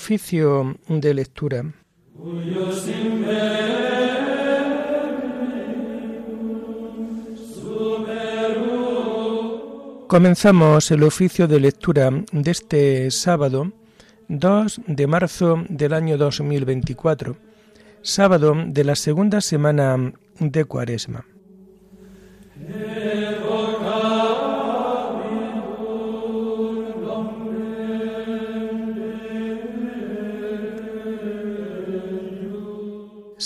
Oficio de lectura. Comenzamos el oficio de lectura de este sábado 2 de marzo del año 2024, sábado de la segunda semana de Cuaresma.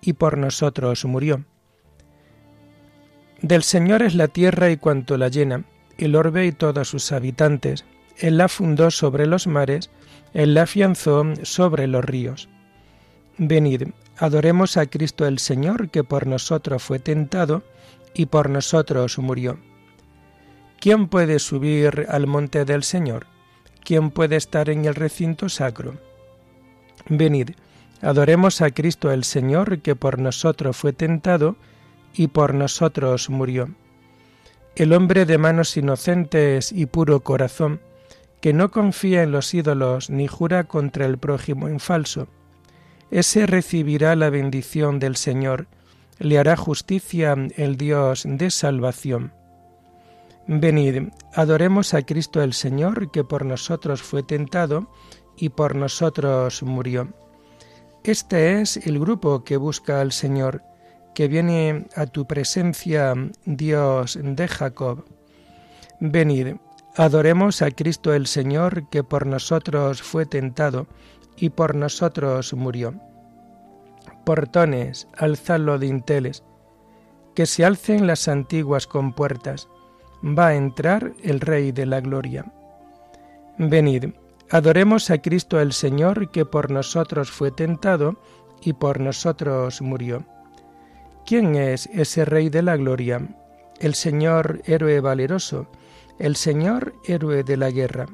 y por nosotros murió. Del Señor es la tierra y cuanto la llena, el orbe y todos sus habitantes. Él la fundó sobre los mares, Él la afianzó sobre los ríos. Venid, adoremos a Cristo el Señor, que por nosotros fue tentado y por nosotros murió. ¿Quién puede subir al monte del Señor? ¿Quién puede estar en el recinto sacro? Venid, Adoremos a Cristo el Señor, que por nosotros fue tentado y por nosotros murió. El hombre de manos inocentes y puro corazón, que no confía en los ídolos ni jura contra el prójimo en falso, ese recibirá la bendición del Señor, le hará justicia el Dios de salvación. Venid, adoremos a Cristo el Señor, que por nosotros fue tentado y por nosotros murió. Este es el grupo que busca al Señor, que viene a tu presencia, Dios de Jacob. Venid, adoremos a Cristo el Señor, que por nosotros fue tentado y por nosotros murió. Portones, alzad los dinteles, que se alcen las antiguas compuertas, va a entrar el Rey de la Gloria. Venid, Adoremos a Cristo el Señor, que por nosotros fue tentado y por nosotros murió. ¿Quién es ese Rey de la Gloria? El Señor héroe valeroso, el Señor héroe de la guerra.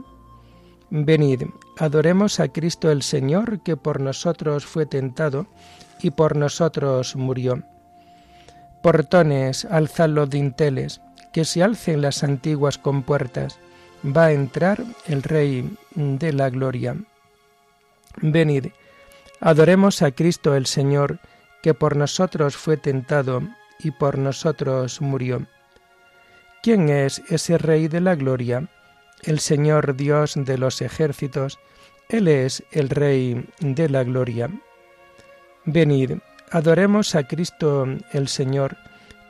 Venid, adoremos a Cristo el Señor, que por nosotros fue tentado y por nosotros murió. Portones, alzad los dinteles, que se alcen las antiguas compuertas va a entrar el Rey de la Gloria. Venid, adoremos a Cristo el Señor, que por nosotros fue tentado y por nosotros murió. ¿Quién es ese Rey de la Gloria? El Señor Dios de los ejércitos, Él es el Rey de la Gloria. Venid, adoremos a Cristo el Señor,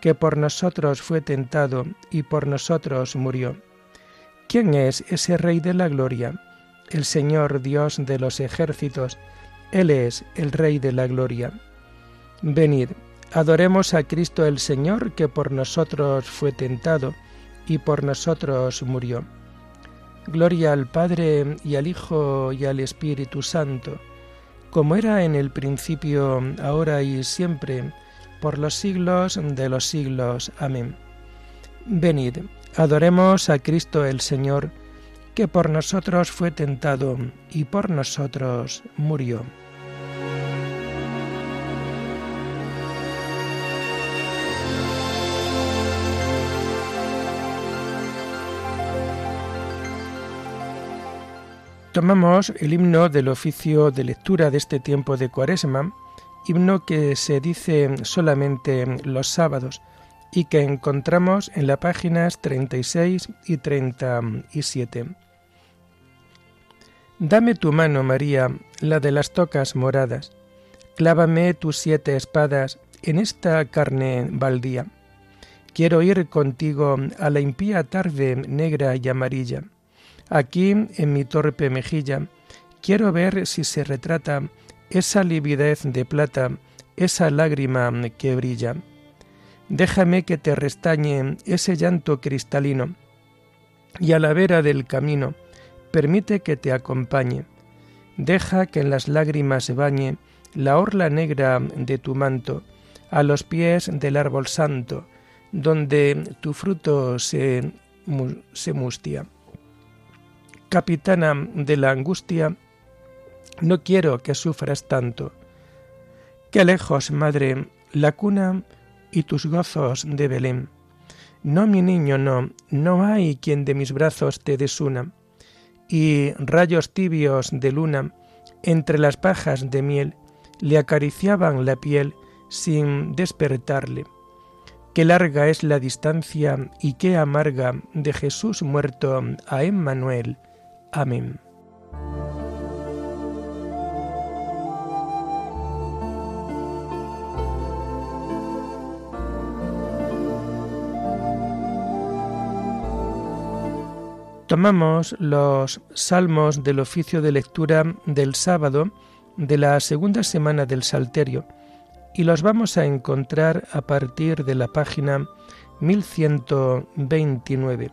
que por nosotros fue tentado y por nosotros murió. ¿Quién es ese Rey de la Gloria? El Señor Dios de los ejércitos, Él es el Rey de la Gloria. Venid, adoremos a Cristo el Señor, que por nosotros fue tentado y por nosotros murió. Gloria al Padre y al Hijo y al Espíritu Santo, como era en el principio, ahora y siempre, por los siglos de los siglos. Amén. Venid, Adoremos a Cristo el Señor, que por nosotros fue tentado y por nosotros murió. Tomamos el himno del oficio de lectura de este tiempo de Cuaresma, himno que se dice solamente los sábados, y que encontramos en las páginas 36 y 37. Dame tu mano, María, la de las tocas moradas. Clávame tus siete espadas en esta carne baldía. Quiero ir contigo a la impía tarde negra y amarilla. Aquí, en mi torpe mejilla, quiero ver si se retrata esa lividez de plata, esa lágrima que brilla déjame que te restañe ese llanto cristalino, y a la vera del camino, permite que te acompañe. Deja que en las lágrimas bañe la orla negra de tu manto, a los pies del árbol santo, donde tu fruto se, se mustia. Capitana de la angustia, no quiero que sufras tanto. Qué lejos, madre, la cuna y tus gozos de Belén. No, mi niño, no, no hay quien de mis brazos te desuna. Y rayos tibios de luna, entre las pajas de miel, le acariciaban la piel sin despertarle. Qué larga es la distancia y qué amarga de Jesús muerto a Emmanuel. Amén. Tomamos los salmos del oficio de lectura del sábado de la segunda semana del Salterio y los vamos a encontrar a partir de la página 1129.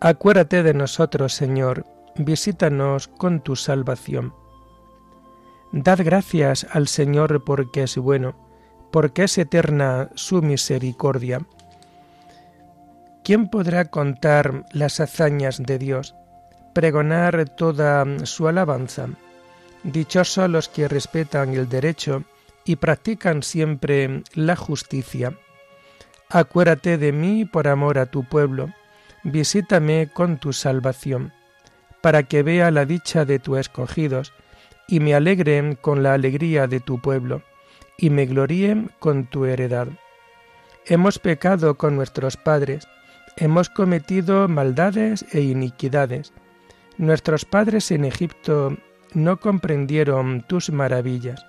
Acuérdate de nosotros, Señor, visítanos con tu salvación. Dad gracias al Señor porque es bueno, porque es eterna su misericordia ¿Quién podrá contar las hazañas de Dios, pregonar toda su alabanza? Dichosos los que respetan el derecho y practican siempre la justicia. Acuérdate de mí por amor a tu pueblo, visítame con tu salvación, para que vea la dicha de tus escogidos, y me alegre con la alegría de tu pueblo, y me gloríe con tu heredad. Hemos pecado con nuestros padres, hemos cometido maldades e iniquidades. Nuestros padres en Egipto no comprendieron tus maravillas.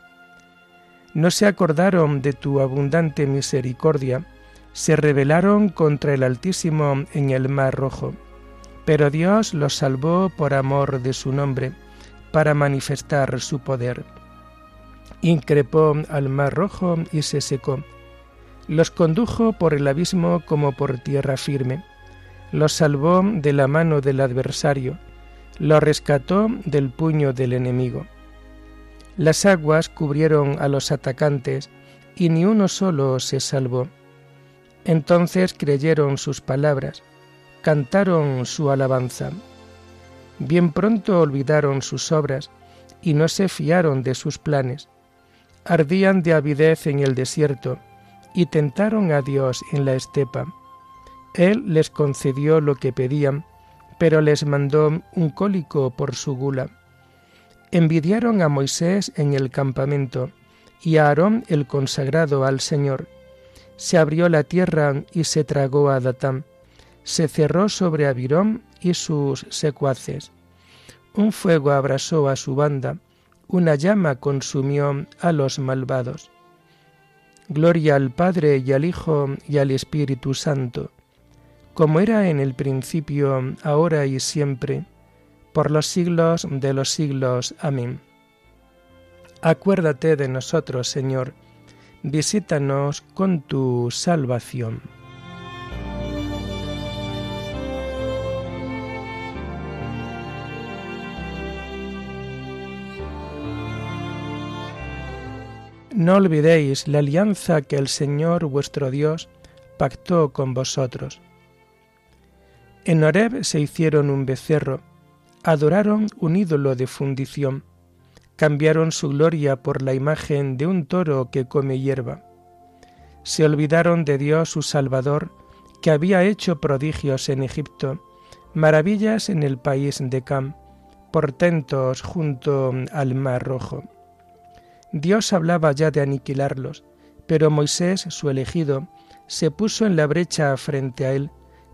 No se acordaron de tu abundante misericordia, se rebelaron contra el Altísimo en el Mar Rojo. Pero Dios los salvó por amor de su nombre, para manifestar su poder. Increpó al Mar Rojo y se secó los condujo por el abismo como por tierra firme, los salvó de la mano del adversario, los rescató del puño del enemigo. Las aguas cubrieron a los atacantes y ni uno solo se salvó. Entonces creyeron sus palabras, cantaron su alabanza. Bien pronto olvidaron sus obras y no se fiaron de sus planes. Ardían de avidez en el desierto y tentaron a Dios en la estepa. Él les concedió lo que pedían, pero les mandó un cólico por su gula. Envidiaron a Moisés en el campamento y a Aarón el consagrado al Señor. Se abrió la tierra y se tragó a Datán. Se cerró sobre Abirón y sus secuaces. Un fuego abrasó a su banda, una llama consumió a los malvados. Gloria al Padre y al Hijo y al Espíritu Santo, como era en el principio, ahora y siempre, por los siglos de los siglos. Amén. Acuérdate de nosotros, Señor, visítanos con tu salvación. No olvidéis la alianza que el Señor vuestro Dios pactó con vosotros. En Horeb se hicieron un becerro, adoraron un ídolo de fundición, cambiaron su gloria por la imagen de un toro que come hierba. Se olvidaron de Dios su Salvador, que había hecho prodigios en Egipto, maravillas en el país de Cam, portentos junto al Mar Rojo. Dios hablaba ya de aniquilarlos, pero Moisés, su elegido, se puso en la brecha frente a él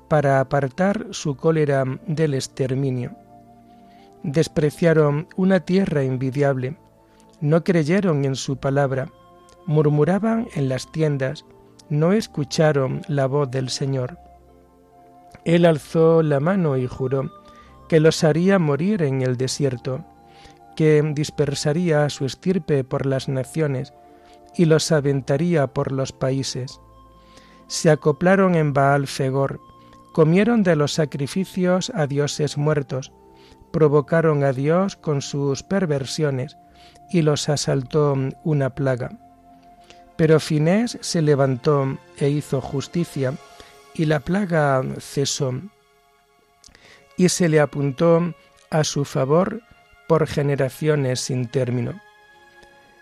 para apartar su cólera del exterminio. Despreciaron una tierra envidiable, no creyeron en su palabra, murmuraban en las tiendas, no escucharon la voz del Señor. Él alzó la mano y juró que los haría morir en el desierto que dispersaría a su estirpe por las naciones y los aventaría por los países. Se acoplaron en Baal Fegor, comieron de los sacrificios a dioses muertos, provocaron a Dios con sus perversiones y los asaltó una plaga. Pero Finés se levantó e hizo justicia, y la plaga cesó, y se le apuntó a su favor por generaciones sin término.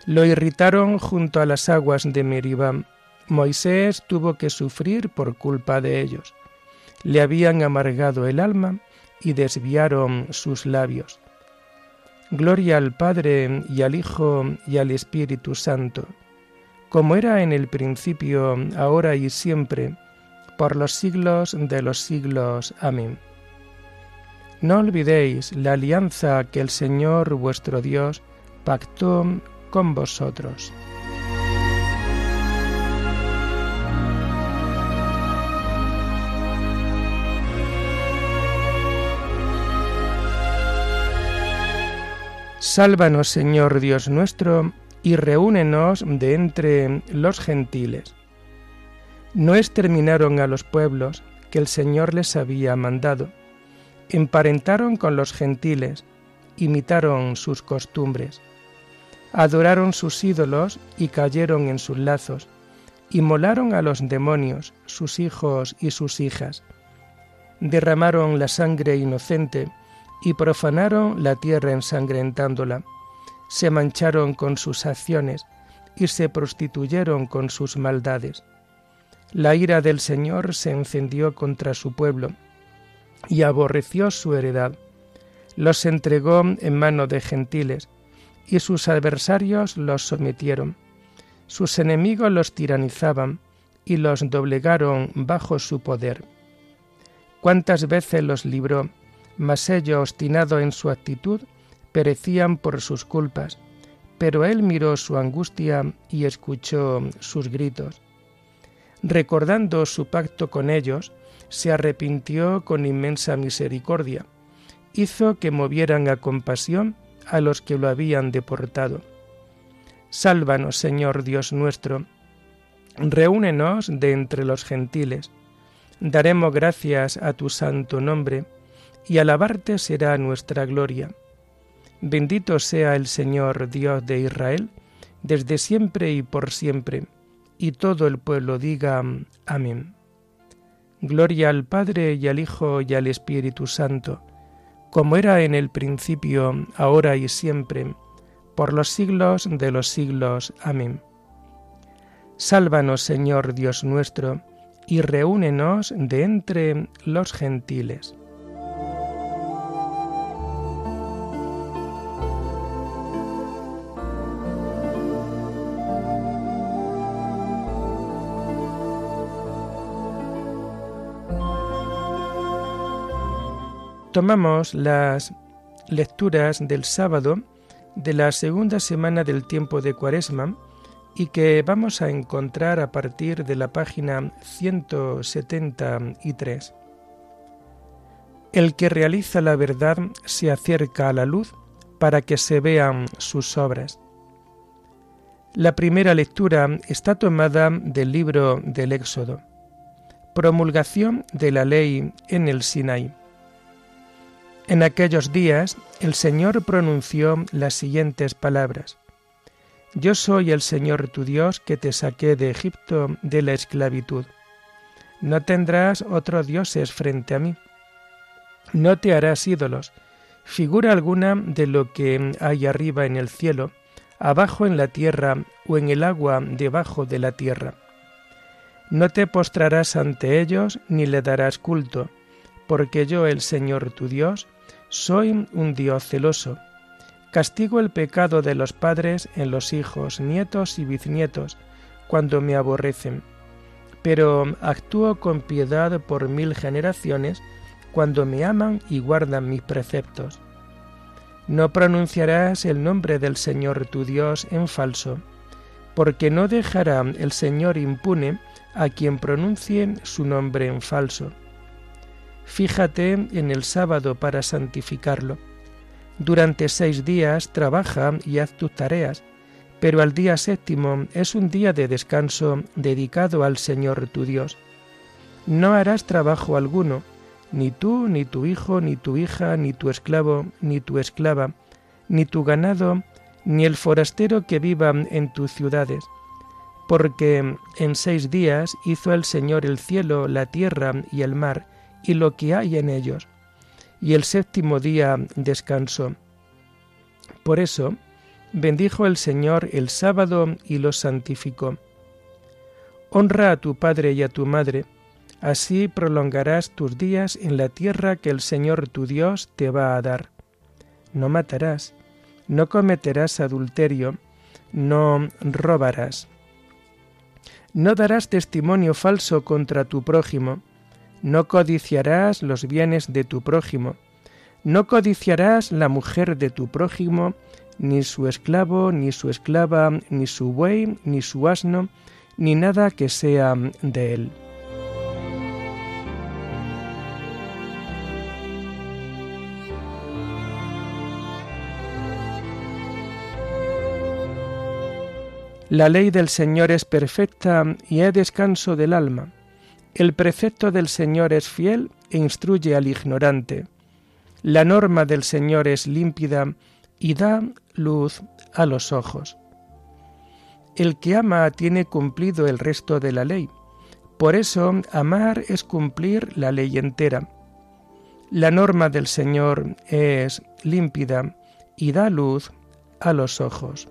Lo irritaron junto a las aguas de Meribá. Moisés tuvo que sufrir por culpa de ellos. Le habían amargado el alma y desviaron sus labios. Gloria al Padre y al Hijo y al Espíritu Santo, como era en el principio, ahora y siempre, por los siglos de los siglos. Amén. No olvidéis la alianza que el Señor vuestro Dios pactó con vosotros. Sálvanos, Señor Dios nuestro, y reúnenos de entre los gentiles. No exterminaron a los pueblos que el Señor les había mandado. Emparentaron con los gentiles, imitaron sus costumbres. Adoraron sus ídolos y cayeron en sus lazos. Inmolaron a los demonios, sus hijos y sus hijas. Derramaron la sangre inocente y profanaron la tierra ensangrentándola, se mancharon con sus acciones y se prostituyeron con sus maldades. La ira del Señor se encendió contra su pueblo y aborreció su heredad. Los entregó en mano de gentiles y sus adversarios los sometieron. Sus enemigos los tiranizaban y los doblegaron bajo su poder. ¿Cuántas veces los libró? mas ellos, obstinado en su actitud, perecían por sus culpas. Pero él miró su angustia y escuchó sus gritos. Recordando su pacto con ellos, se arrepintió con inmensa misericordia. Hizo que movieran a compasión a los que lo habían deportado. Sálvanos, Señor Dios nuestro. Reúnenos de entre los gentiles. Daremos gracias a tu santo nombre y alabarte será nuestra gloria. Bendito sea el Señor Dios de Israel, desde siempre y por siempre, y todo el pueblo diga Amén. Gloria al Padre y al Hijo y al Espíritu Santo, como era en el principio, ahora y siempre, por los siglos de los siglos. Amén. Sálvanos, Señor Dios nuestro, y reúnenos de entre los gentiles. Tomamos las lecturas del sábado de la segunda semana del tiempo de Cuaresma y que vamos a encontrar a partir de la página 173. El que realiza la verdad se acerca a la luz para que se vean sus obras. La primera lectura está tomada del libro del Éxodo, promulgación de la ley en el Sinaí. En aquellos días el Señor pronunció las siguientes palabras. Yo soy el Señor tu Dios que te saqué de Egipto de la esclavitud. No tendrás otros dioses frente a mí. No te harás ídolos, figura alguna de lo que hay arriba en el cielo, abajo en la tierra o en el agua debajo de la tierra. No te postrarás ante ellos ni le darás culto, porque yo el Señor tu Dios soy un Dios celoso. Castigo el pecado de los padres en los hijos, nietos y bisnietos, cuando me aborrecen. Pero actúo con piedad por mil generaciones, cuando me aman y guardan mis preceptos. No pronunciarás el nombre del Señor tu Dios en falso, porque no dejará el Señor impune a quien pronuncie su nombre en falso Fíjate en el sábado para santificarlo. Durante seis días trabaja y haz tus tareas, pero al día séptimo es un día de descanso dedicado al Señor tu Dios. No harás trabajo alguno, ni tú, ni tu hijo, ni tu hija, ni tu esclavo, ni tu esclava, ni tu ganado, ni el forastero que viva en tus ciudades. Porque en seis días hizo el Señor el cielo, la tierra y el mar, y lo que hay en ellos, y el séptimo día descansó. Por eso, bendijo el Señor el sábado y lo santificó. Honra a tu padre y a tu madre, así prolongarás tus días en la tierra que el Señor tu Dios te va a dar. No matarás, no cometerás adulterio, no robarás. No darás testimonio falso contra tu prójimo, no codiciarás los bienes de tu prójimo, no codiciarás la mujer de tu prójimo, ni su esclavo, ni su esclava, ni su buey, ni su asno, ni nada que sea de él. La ley del Señor es perfecta y es descanso del alma. El precepto del Señor es fiel e instruye al ignorante. La norma del Señor es límpida y da luz a los ojos. El que ama tiene cumplido el resto de la ley. Por eso amar es cumplir la ley entera. La norma del Señor es límpida y da luz a los ojos.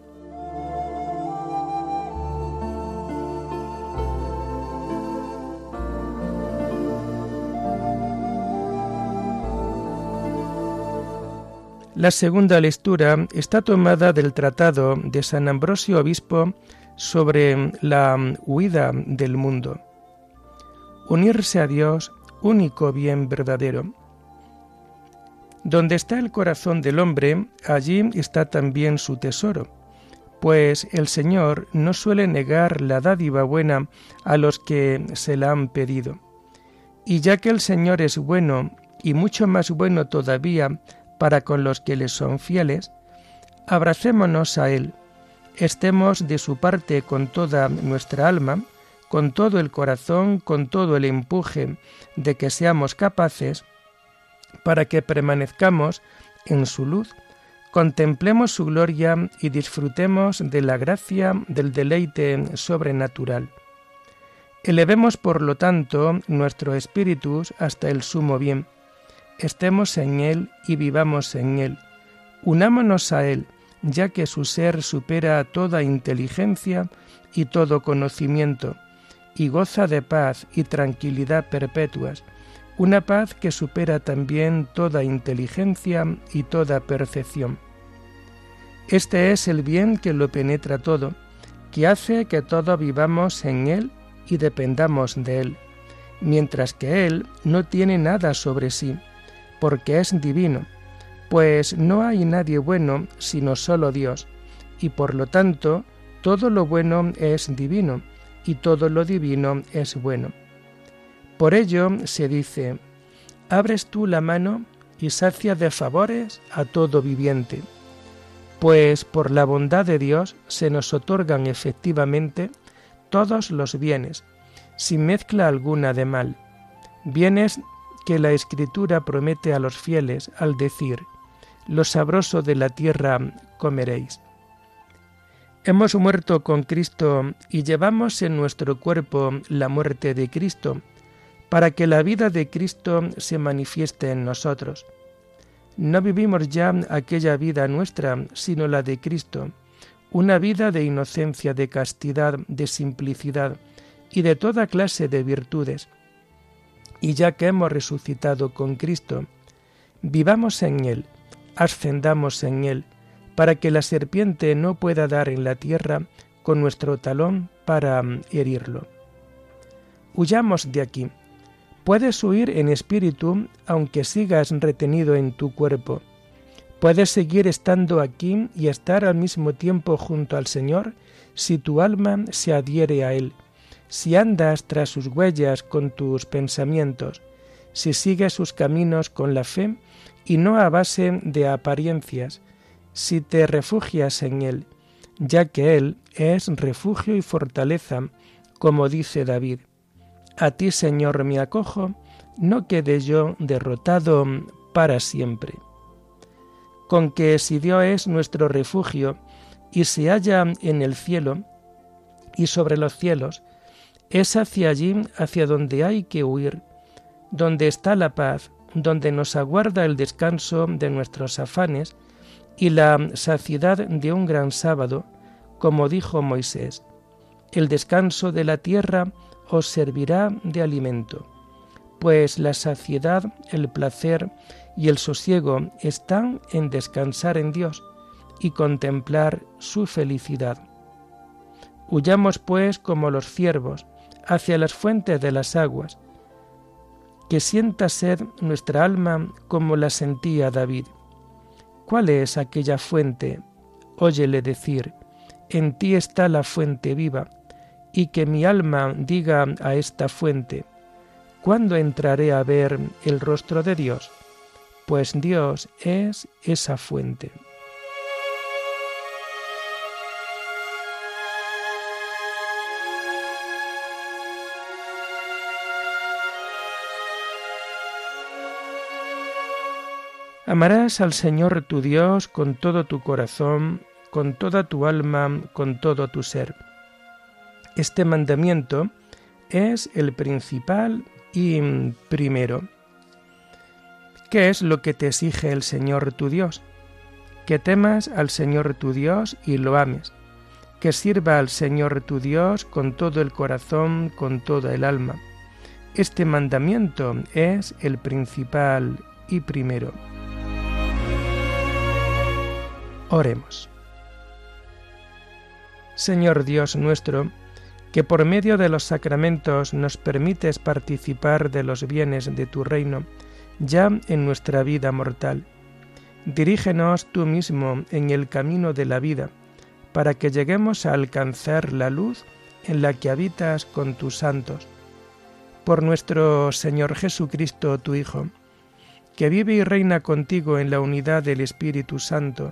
La segunda lectura está tomada del tratado de San Ambrosio Obispo sobre la huida del mundo. Unirse a Dios, único bien verdadero. Donde está el corazón del hombre, allí está también su tesoro, pues el Señor no suele negar la dádiva buena a los que se la han pedido. Y ya que el Señor es bueno, y mucho más bueno todavía para con los que les son fieles, abracémonos a Él, estemos de su parte con toda nuestra alma, con todo el corazón, con todo el empuje de que seamos capaces, para que permanezcamos en su luz, contemplemos su gloria y disfrutemos de la gracia del deleite sobrenatural. Elevemos, por lo tanto, nuestro espíritu hasta el sumo bien, estemos en Él y vivamos en Él. Unámonos a Él, ya que su ser supera toda inteligencia y todo conocimiento, y goza de paz y tranquilidad perpetuas, una paz que supera también toda inteligencia y toda percepción. Este es el bien que lo penetra todo, que hace que todos vivamos en Él y dependamos de Él, mientras que Él no tiene nada sobre sí porque es divino, pues no hay nadie bueno sino solo Dios, y por lo tanto todo lo bueno es divino, y todo lo divino es bueno. Por ello se dice, abres tú la mano y sacia de favores a todo viviente, pues por la bondad de Dios se nos otorgan efectivamente todos los bienes, sin mezcla alguna de mal, bienes que la Escritura promete a los fieles al decir, lo sabroso de la tierra comeréis. Hemos muerto con Cristo y llevamos en nuestro cuerpo la muerte de Cristo, para que la vida de Cristo se manifieste en nosotros. No vivimos ya aquella vida nuestra, sino la de Cristo, una vida de inocencia, de castidad, de simplicidad y de toda clase de virtudes y ya que hemos resucitado con Cristo, vivamos en Él, ascendamos en Él, para que la serpiente no pueda dar en la tierra con nuestro talón para mm, herirlo. Huyamos de aquí. Puedes huir en espíritu aunque sigas retenido en tu cuerpo. Puedes seguir estando aquí y estar al mismo tiempo junto al Señor si tu alma se adhiere a Él si andas tras sus huellas con tus pensamientos, si sigues sus caminos con la fe y no a base de apariencias, si te refugias en Él, ya que Él es refugio y fortaleza, como dice David. A ti, Señor, me acojo, no quede yo derrotado para siempre. Con que si Dios es nuestro refugio y se halla en el cielo y sobre los cielos, es hacia allí hacia donde hay que huir, donde está la paz, donde nos aguarda el descanso de nuestros afanes y la saciedad de un gran sábado, como dijo Moisés. El descanso de la tierra os servirá de alimento, pues la saciedad, el placer y el sosiego están en descansar en Dios y contemplar su felicidad. Huyamos pues como los ciervos hacia las fuentes de las aguas, que sienta sed nuestra alma como la sentía David. ¿Cuál es aquella fuente? Óyele decir, en ti está la fuente viva, y que mi alma diga a esta fuente, ¿cuándo entraré a ver el rostro de Dios? Pues Dios es esa fuente. Amarás al Señor tu Dios con todo tu corazón, con toda tu alma, con todo tu ser. Este mandamiento es el principal y primero. ¿Qué es lo que te exige el Señor tu Dios? Que temas al Señor tu Dios y lo ames, que sirva al Señor tu Dios con todo el corazón, con toda el alma. Este mandamiento es el principal y primero. Oremos. Señor Dios nuestro, que por medio de los sacramentos nos permites participar de los bienes de tu reino ya en nuestra vida mortal. Dirígenos tú mismo en el camino de la vida, para que lleguemos a alcanzar la luz en la que habitas con tus santos. Por nuestro Señor Jesucristo, tu Hijo, que vive y reina contigo en la unidad del Espíritu Santo,